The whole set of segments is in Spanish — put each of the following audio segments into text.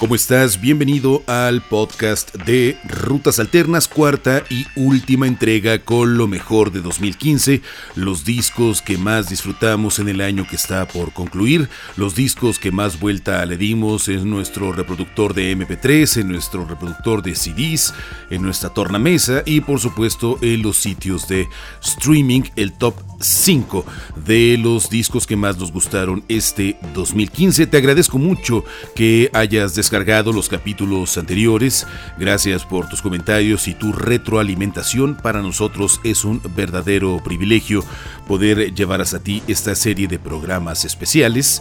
¿Cómo estás? Bienvenido al podcast de Rutas Alternas, cuarta y última entrega con lo mejor de 2015, los discos que más disfrutamos en el año que está por concluir, los discos que más vuelta le dimos en nuestro reproductor de MP3, en nuestro reproductor de CDs, en nuestra tornamesa y por supuesto en los sitios de streaming, el top 5 de los discos que más nos gustaron este 2015. Te agradezco mucho que hayas descargado los capítulos anteriores. Gracias por tus comentarios y tu retroalimentación. Para nosotros es un verdadero privilegio poder llevar hasta ti esta serie de programas especiales.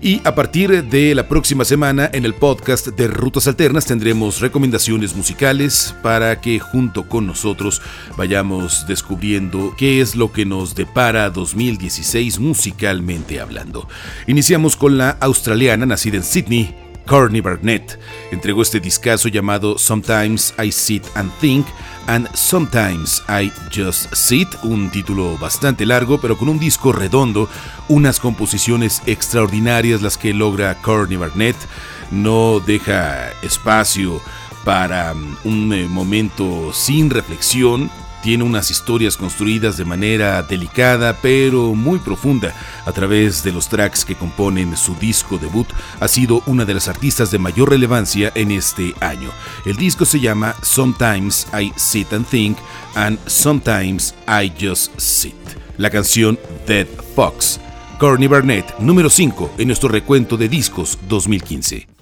Y a partir de la próxima semana en el podcast de Rutas Alternas tendremos recomendaciones musicales para que junto con nosotros vayamos descubriendo qué es lo que nos depara 2016 musicalmente hablando. Iniciamos con la australiana nacida en Sydney, Courtney Barnett. Entregó este discazo llamado Sometimes I Sit and Think and Sometimes I Just Sit, un título bastante largo, pero con un disco redondo, unas composiciones extraordinarias las que logra Courtney Barnett, no deja espacio para mm, un eh, momento sin reflexión, tiene unas historias construidas de manera delicada pero muy profunda a través de los tracks que componen su disco debut. Ha sido una de las artistas de mayor relevancia en este año. El disco se llama Sometimes I Sit and Think and Sometimes I Just Sit. La canción Dead Fox. Courtney Barnett, número 5 en nuestro recuento de discos 2015.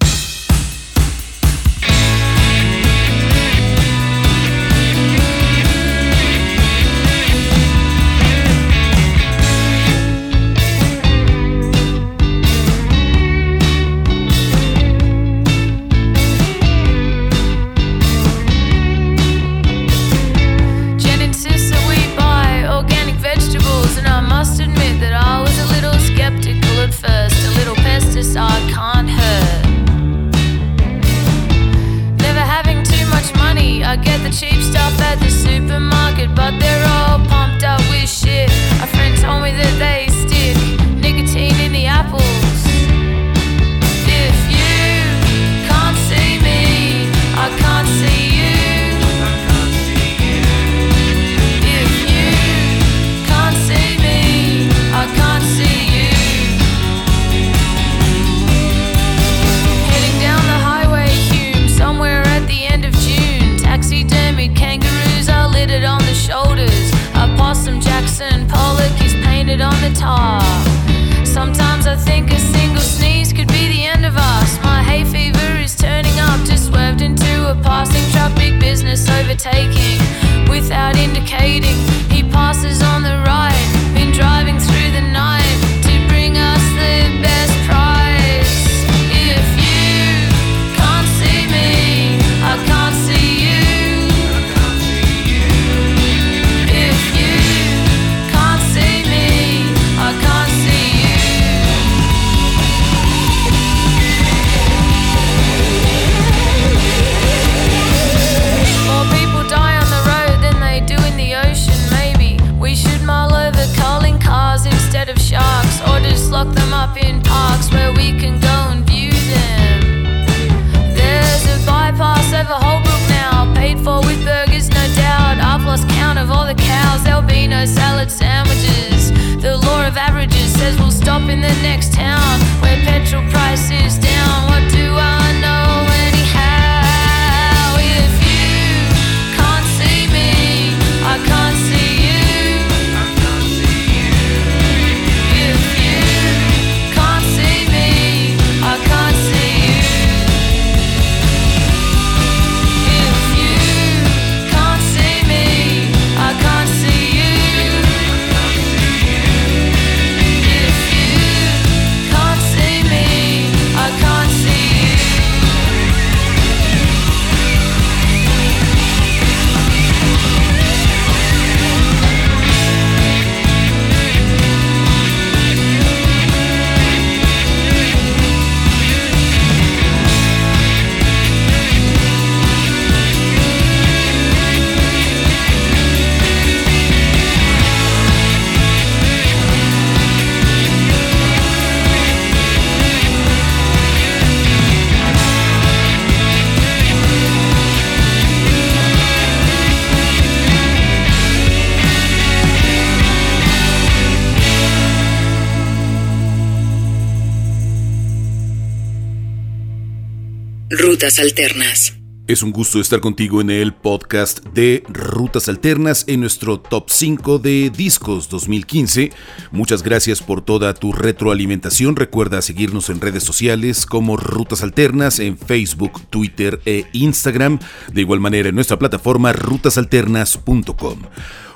Rutas Alternas. Es un gusto estar contigo en el podcast de Rutas Alternas en nuestro top 5 de discos 2015. Muchas gracias por toda tu retroalimentación. Recuerda seguirnos en redes sociales como Rutas Alternas en Facebook, Twitter e Instagram. De igual manera en nuestra plataforma rutasalternas.com.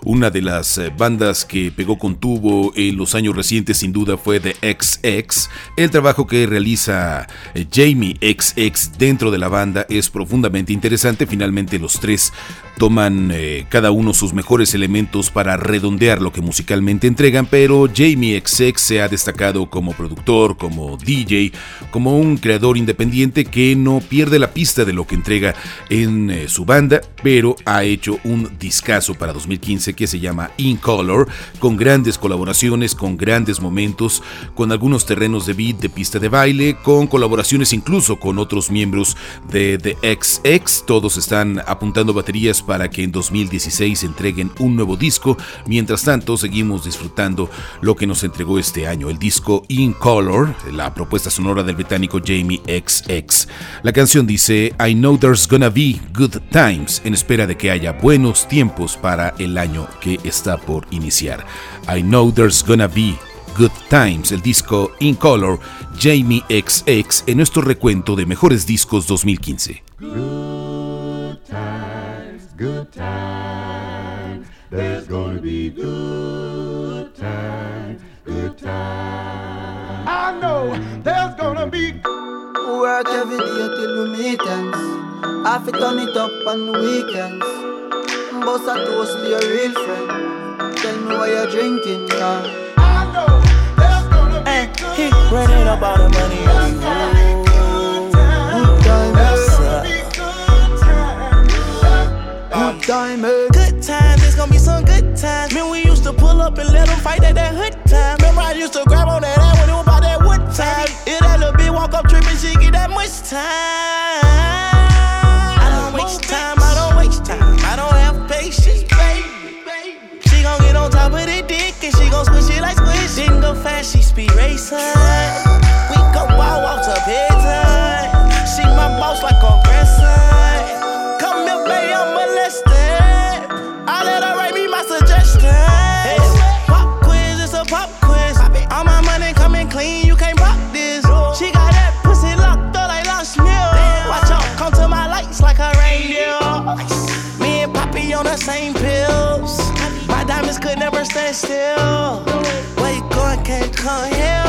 Una de las eh, bandas que pegó con tubo en los años recientes sin duda fue The XX. El trabajo que realiza eh, Jamie XX dentro de la banda es profundamente interesante. Finalmente los tres toman eh, cada uno sus mejores elementos para redondear lo que musicalmente entregan, pero Jamie XX se ha destacado como productor, como DJ, como un creador independiente que no pierde la pista de lo que entrega en su banda, pero ha hecho un discazo para 2015 que se llama In Color, con grandes colaboraciones, con grandes momentos, con algunos terrenos de beat, de pista de baile, con colaboraciones incluso con otros miembros de The XX. Todos están apuntando baterías para que en 2016 entreguen un nuevo disco. Mientras tanto, seguimos disfrutando lo que nos entregó este año, el disco In Color, la propuesta sonora del británico Jamie XX. La canción dice I know there's gonna be good times en espera de que haya buenos tiempos para el año que está por iniciar. I know there's gonna be Good Times, el disco In Color, Jamie XX, en nuestro recuento de mejores discos 2015. Good times, good times, there's gonna be good times, good times. I know there's gonna be work every day till we meet ends. I fit turn it up on the weekends. Bust a toast to your real friend. Tell me why you're drinking, yeah. I know there's gonna be hey, good he running all the money on you. Good time, good Good times, it's gonna be some good times. Man, we used to pull up and let them fight at that hood time. Remember, I used to grab on that ass when it was about that wood time. It that little bitch walk up tripping, she get that much time. I don't waste time. Squish. Fast, she speed racing. We go wild, walk to bedtime. She my boss like a grandson. Come here, baby, I'm molested. I let her write me my suggestions. Pop quiz, it's a pop quiz. All my money coming clean, you can't pop this. She got that pussy locked up like lost milk. Watch out, come to my lights like a reindeer. Me and Poppy on the same pills. My diamonds could never stand still. Come here.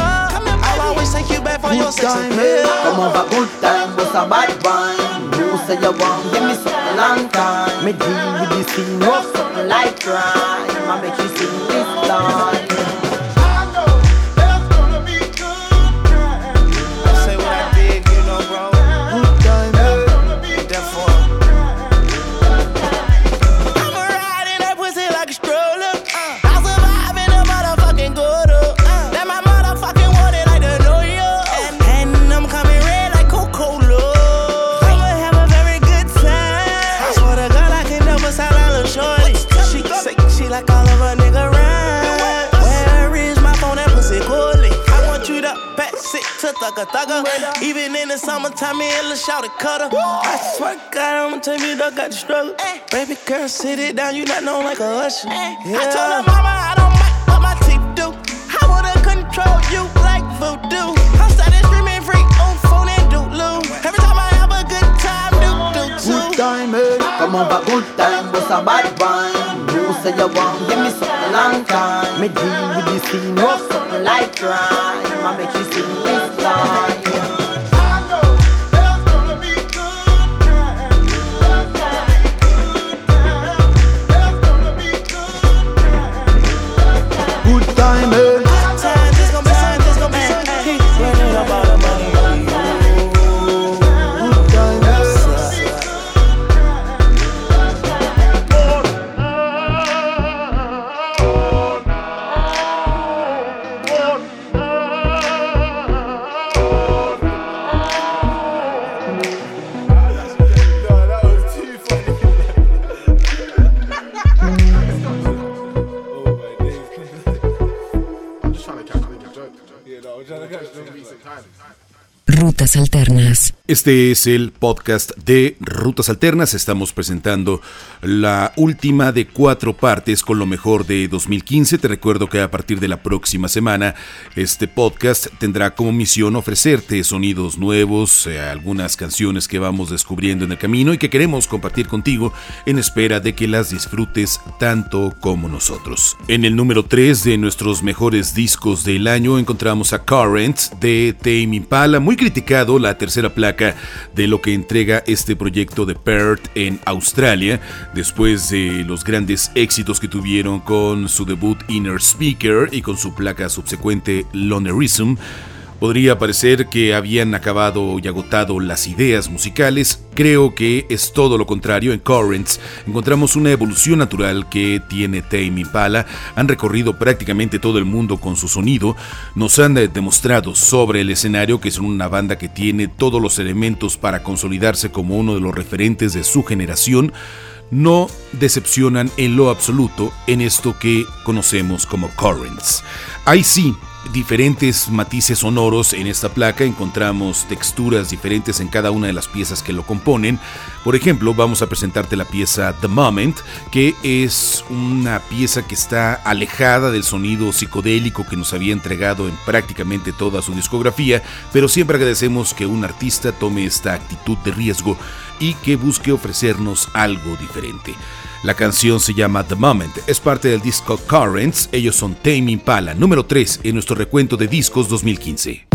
I'll always take you back for good your time, appeal. Eh? Come over, good time, what's a bad one? You say you want, give me something long time. Me deal with this thing, no something like crime. I make you sing this line. Thugger. Even in the summertime, me and Lil Shouty cutter. I swear to God, I'ma tell you, I got the struggle. Baby girl, sit it down, you not know like a usher. Yeah. I told her mama I don't mind what my teeth do. I wanna control you like voodoo. I'm starting streaming free on phone and doodloo. Every time I have a good time, do do too. Good time, eh? Come on, but good time, what's a bad one? You say you want, give me something long time. Me deal with this thing, what's something like crime. I make you sing this line. Este es el podcast de Rutas Alternas. Estamos presentando la última de cuatro partes con lo mejor de 2015. Te recuerdo que a partir de la próxima semana este podcast tendrá como misión ofrecerte sonidos nuevos, eh, algunas canciones que vamos descubriendo en el camino y que queremos compartir contigo en espera de que las disfrutes tanto como nosotros. En el número 3 de nuestros mejores discos del año encontramos a Currents de Tame Impala, muy criticado la tercera placa de lo que entrega este proyecto de Perth en Australia, después de los grandes éxitos que tuvieron con su debut Inner Speaker y con su placa subsecuente Lonerism. Podría parecer que habían acabado y agotado las ideas musicales, creo que es todo lo contrario. En Currents encontramos una evolución natural que tiene Tame Impala, han recorrido prácticamente todo el mundo con su sonido, nos han demostrado sobre el escenario que son una banda que tiene todos los elementos para consolidarse como uno de los referentes de su generación, no decepcionan en lo absoluto en esto que conocemos como Currents. Ahí sí, diferentes matices sonoros en esta placa, encontramos texturas diferentes en cada una de las piezas que lo componen. Por ejemplo, vamos a presentarte la pieza The Moment, que es una pieza que está alejada del sonido psicodélico que nos había entregado en prácticamente toda su discografía, pero siempre agradecemos que un artista tome esta actitud de riesgo y que busque ofrecernos algo diferente. La canción se llama The Moment, es parte del disco Currents, ellos son Tame Impala, número 3 en nuestro recuento de discos 2015.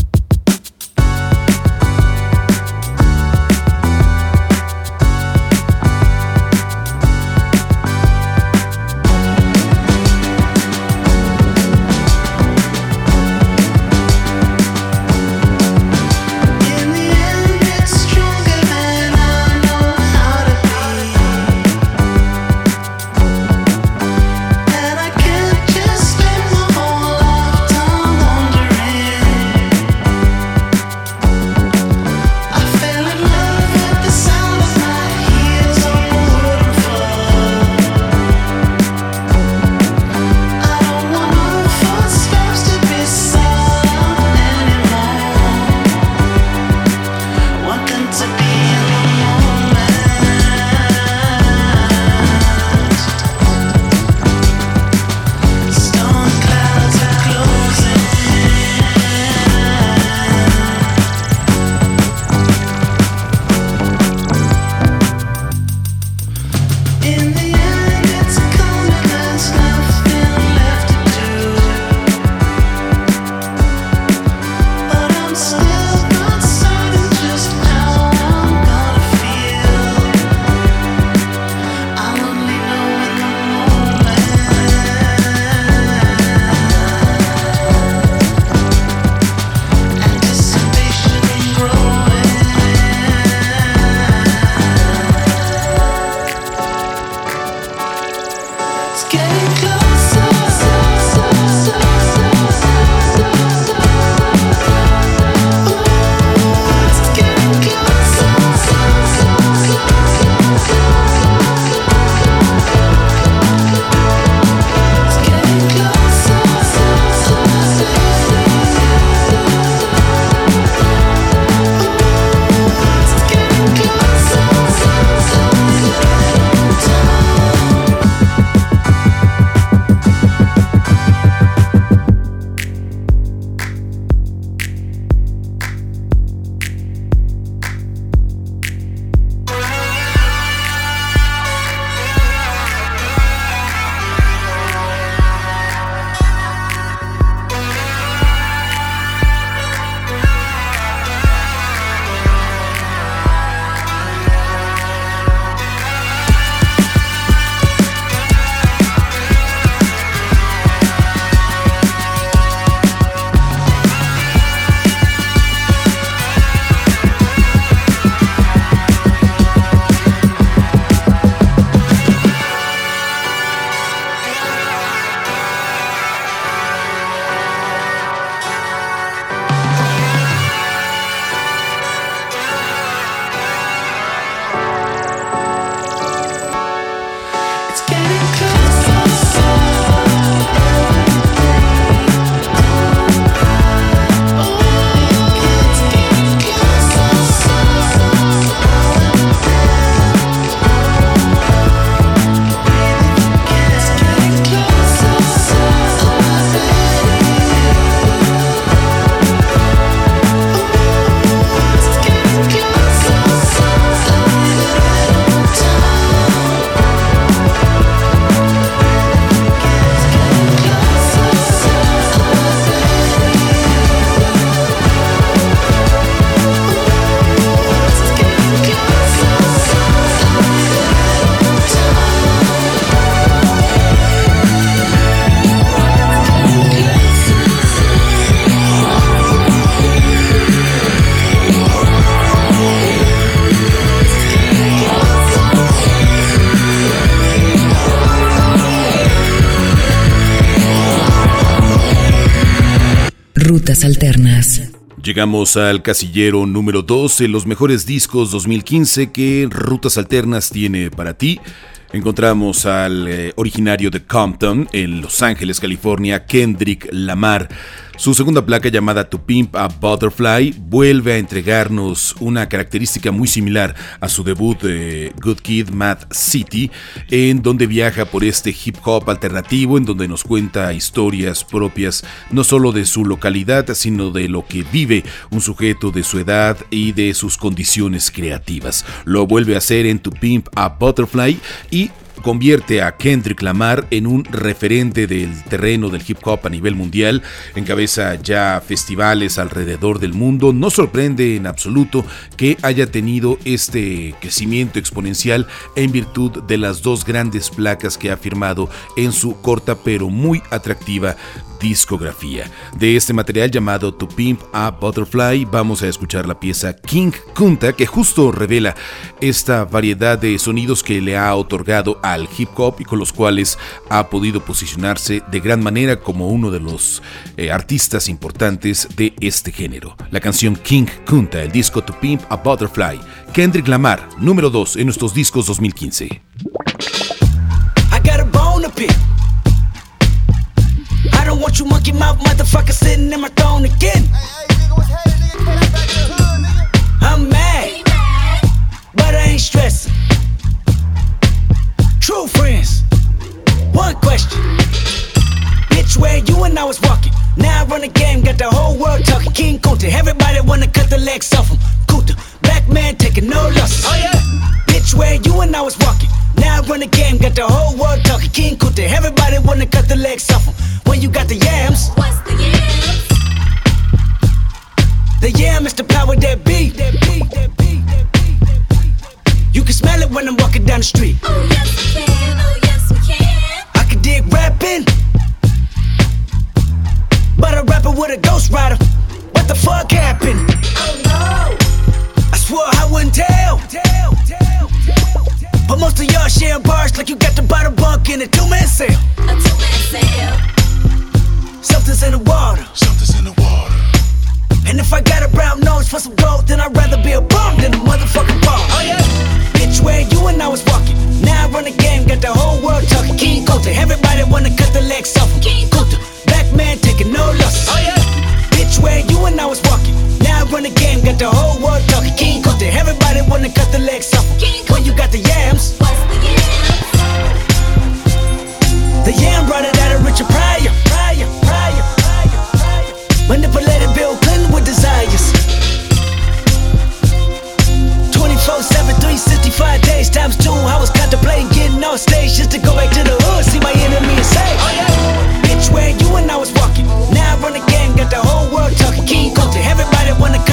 Rutas Alternas. Llegamos al casillero número 12, los mejores discos 2015 que Rutas Alternas tiene para ti. Encontramos al eh, originario de Compton, en Los Ángeles, California, Kendrick Lamar. Su segunda placa llamada To Pimp a Butterfly vuelve a entregarnos una característica muy similar a su debut de Good Kid Mad City, en donde viaja por este hip hop alternativo, en donde nos cuenta historias propias no solo de su localidad, sino de lo que vive un sujeto de su edad y de sus condiciones creativas. Lo vuelve a hacer en To Pimp a Butterfly y convierte a Kendrick Lamar en un referente del terreno del hip hop a nivel mundial, encabeza ya festivales alrededor del mundo, no sorprende en absoluto que haya tenido este crecimiento exponencial en virtud de las dos grandes placas que ha firmado en su corta pero muy atractiva discografía. De este material llamado To Pimp a Butterfly vamos a escuchar la pieza King Kunta que justo revela esta variedad de sonidos que le ha otorgado al hip hop y con los cuales ha podido posicionarse de gran manera como uno de los eh, artistas importantes de este género. La canción King Kunta, el disco To Pimp a Butterfly, Kendrick Lamar, número 2 en nuestros discos 2015. I don't want you monkey mouth motherfucker sitting in my throne again. I'm where you and I was walking. Now I run the game, got the whole world talking. King Kunta, everybody wanna cut the legs off him. Kunta, black man taking no losses. Oh yeah. Bitch, where you and I was walking. Now I run the game, got the whole world talking. King Kunta, everybody wanna cut the legs off him. When you got the yams. What's the yams? The yam is the power that be. That be, that be, that be, that be. You can smell it when I'm walking down the street. Oh yes we can, oh yes we can. I can dig rapping, but a rapper with a ghost rider. What the fuck happened? Oh no. I swore I wouldn't tell. But most of y'all sharing bars like you got to buy the bunk in a two-man sale. A two-man sale. Something's in the water. Something's in the water. And if I got a brown nose for some gold, then I'd rather be a bum than a motherfucking bum. Oh yeah. Bitch, where you and I was walking. Now I run the game, got the whole world talking. King Kunta, everybody wanna cut the legs off him. King Kunta, black man taking no losses. Oh yeah. Bitch, where you and I was walking. Now I run the game, got the whole world talking. King Kunta, everybody wanna cut the legs off When you got the yams, What's the yams? the yam brought it out of Richard Pryor. Pryor, Pryor, Pryor, Pryor. Manipulated Bill Clinton with desires. 24 7, 365 days times two. I was contemplating getting on stage just to go back to the wanna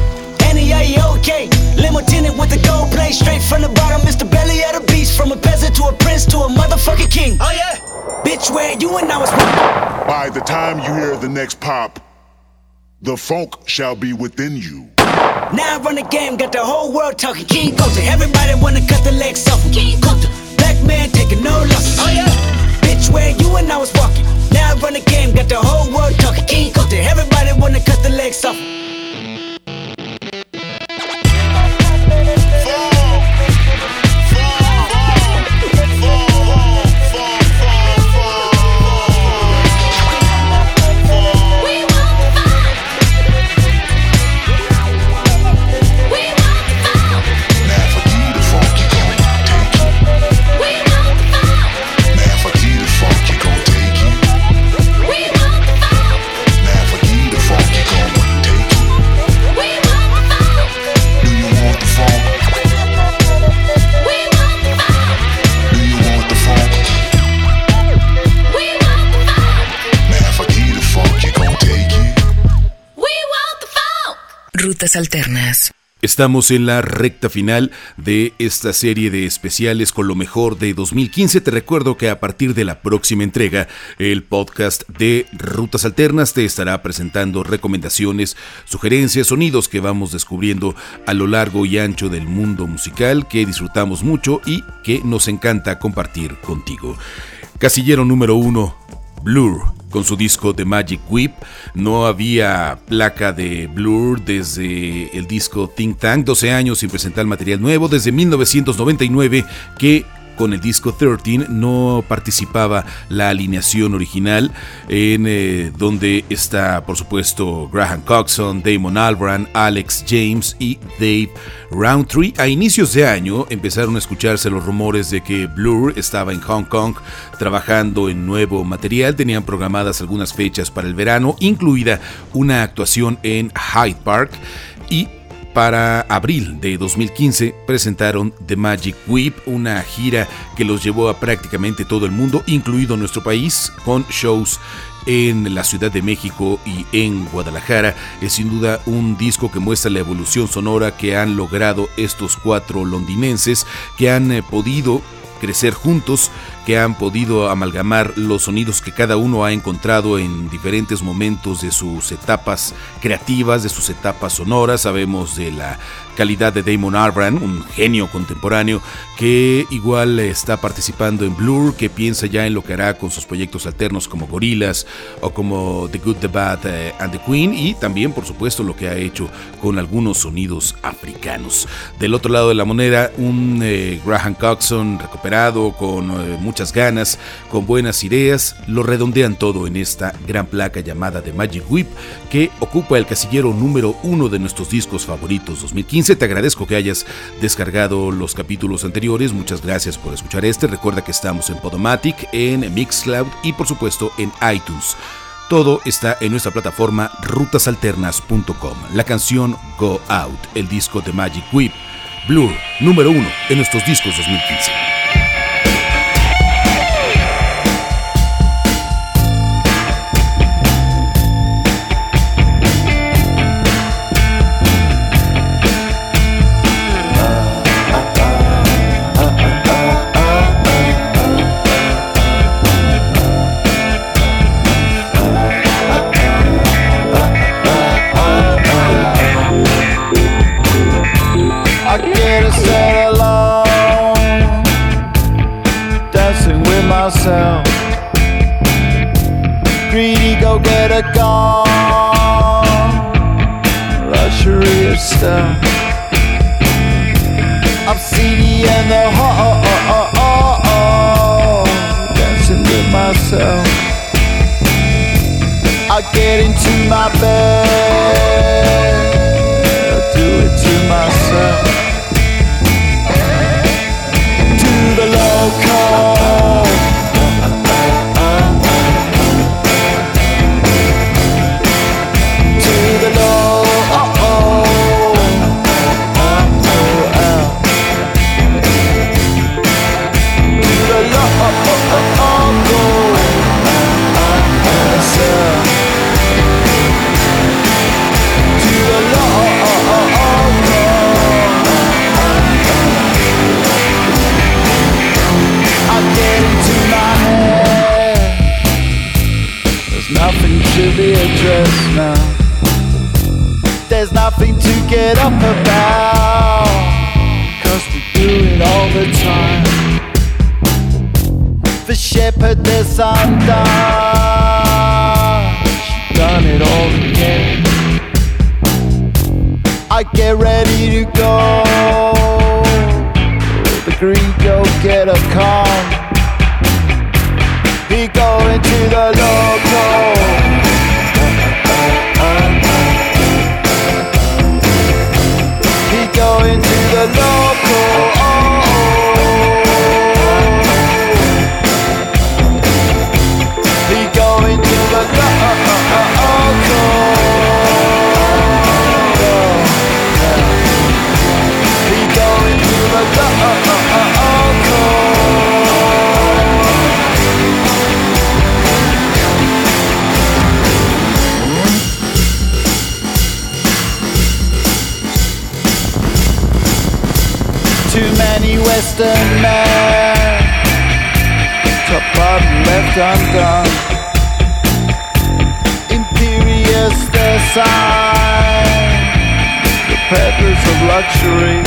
Annie, are you okay? Limo tinted with the gold plate, straight from the bottom. It's the belly of the beast, from a peasant to a prince to a motherfucking king. Oh yeah, bitch, where you and I was. By the time you hear the next pop, the funk shall be within you. Now I run the game, got the whole world talking. King Kunta, everybody wanna cut the legs off him. King Kunta, black man taking no losses. Oh yeah, bitch, where you and I was walking. Now I run the game, got the whole world talking. King Kunta, everybody wanna cut the legs off Alternas. Estamos en la recta final de esta serie de especiales con lo mejor de 2015. Te recuerdo que a partir de la próxima entrega, el podcast de Rutas Alternas te estará presentando recomendaciones, sugerencias, sonidos que vamos descubriendo a lo largo y ancho del mundo musical que disfrutamos mucho y que nos encanta compartir contigo. Casillero número uno, Blur con su disco The Magic Whip. No había placa de Blur desde el disco Think Tank, 12 años sin presentar material nuevo, desde 1999 que con el disco 13 no participaba la alineación original en eh, donde está por supuesto Graham Coxon, Damon Albarn, Alex James y Dave Roundtree. A inicios de año empezaron a escucharse los rumores de que Blur estaba en Hong Kong trabajando en nuevo material, tenían programadas algunas fechas para el verano, incluida una actuación en Hyde Park y para abril de 2015 presentaron The Magic Whip, una gira que los llevó a prácticamente todo el mundo, incluido nuestro país, con shows en la Ciudad de México y en Guadalajara. Es sin duda un disco que muestra la evolución sonora que han logrado estos cuatro londinenses, que han eh, podido crecer juntos, que han podido amalgamar los sonidos que cada uno ha encontrado en diferentes momentos de sus etapas creativas, de sus etapas sonoras. Sabemos de la calidad de Damon Albarn, un genio contemporáneo que igual está participando en Blur, que piensa ya en lo que hará con sus proyectos alternos como Gorillaz o como The Good, The Bad eh, and The Queen y también por supuesto lo que ha hecho con algunos sonidos africanos. Del otro lado de la moneda, un eh, Graham Coxon recuperado con eh, muchas ganas, con buenas ideas, lo redondean todo en esta gran placa llamada The Magic Whip que ocupa el casillero número uno de nuestros discos favoritos 2015. Te agradezco que hayas descargado los capítulos anteriores. Muchas gracias por escuchar este. Recuerda que estamos en Podomatic, en Mixcloud y por supuesto en iTunes. Todo está en nuestra plataforma rutasalternas.com. La canción Go Out, el disco de Magic Whip, Blur, número uno en nuestros discos 2015. Get ready to go. The green go get a calm. He going to the local. He Western men. Top bottom left undone. Imperious sign. The peddlers of luxury.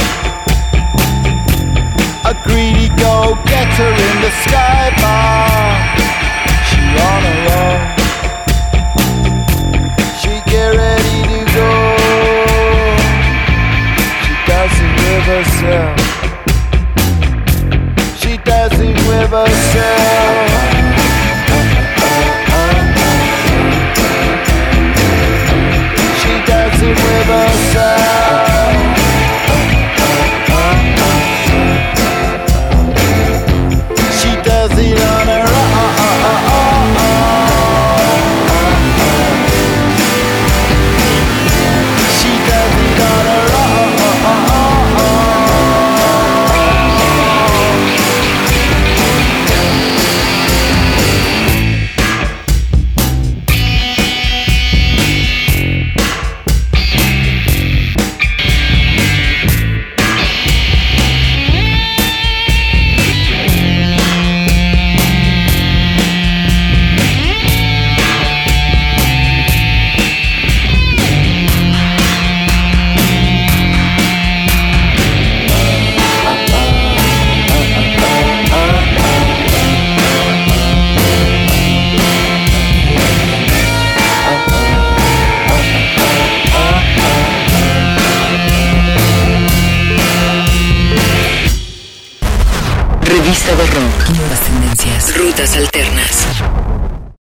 A greedy go-getter in the sky bar. She on her own. She get ready to go. She does it with herself. Does it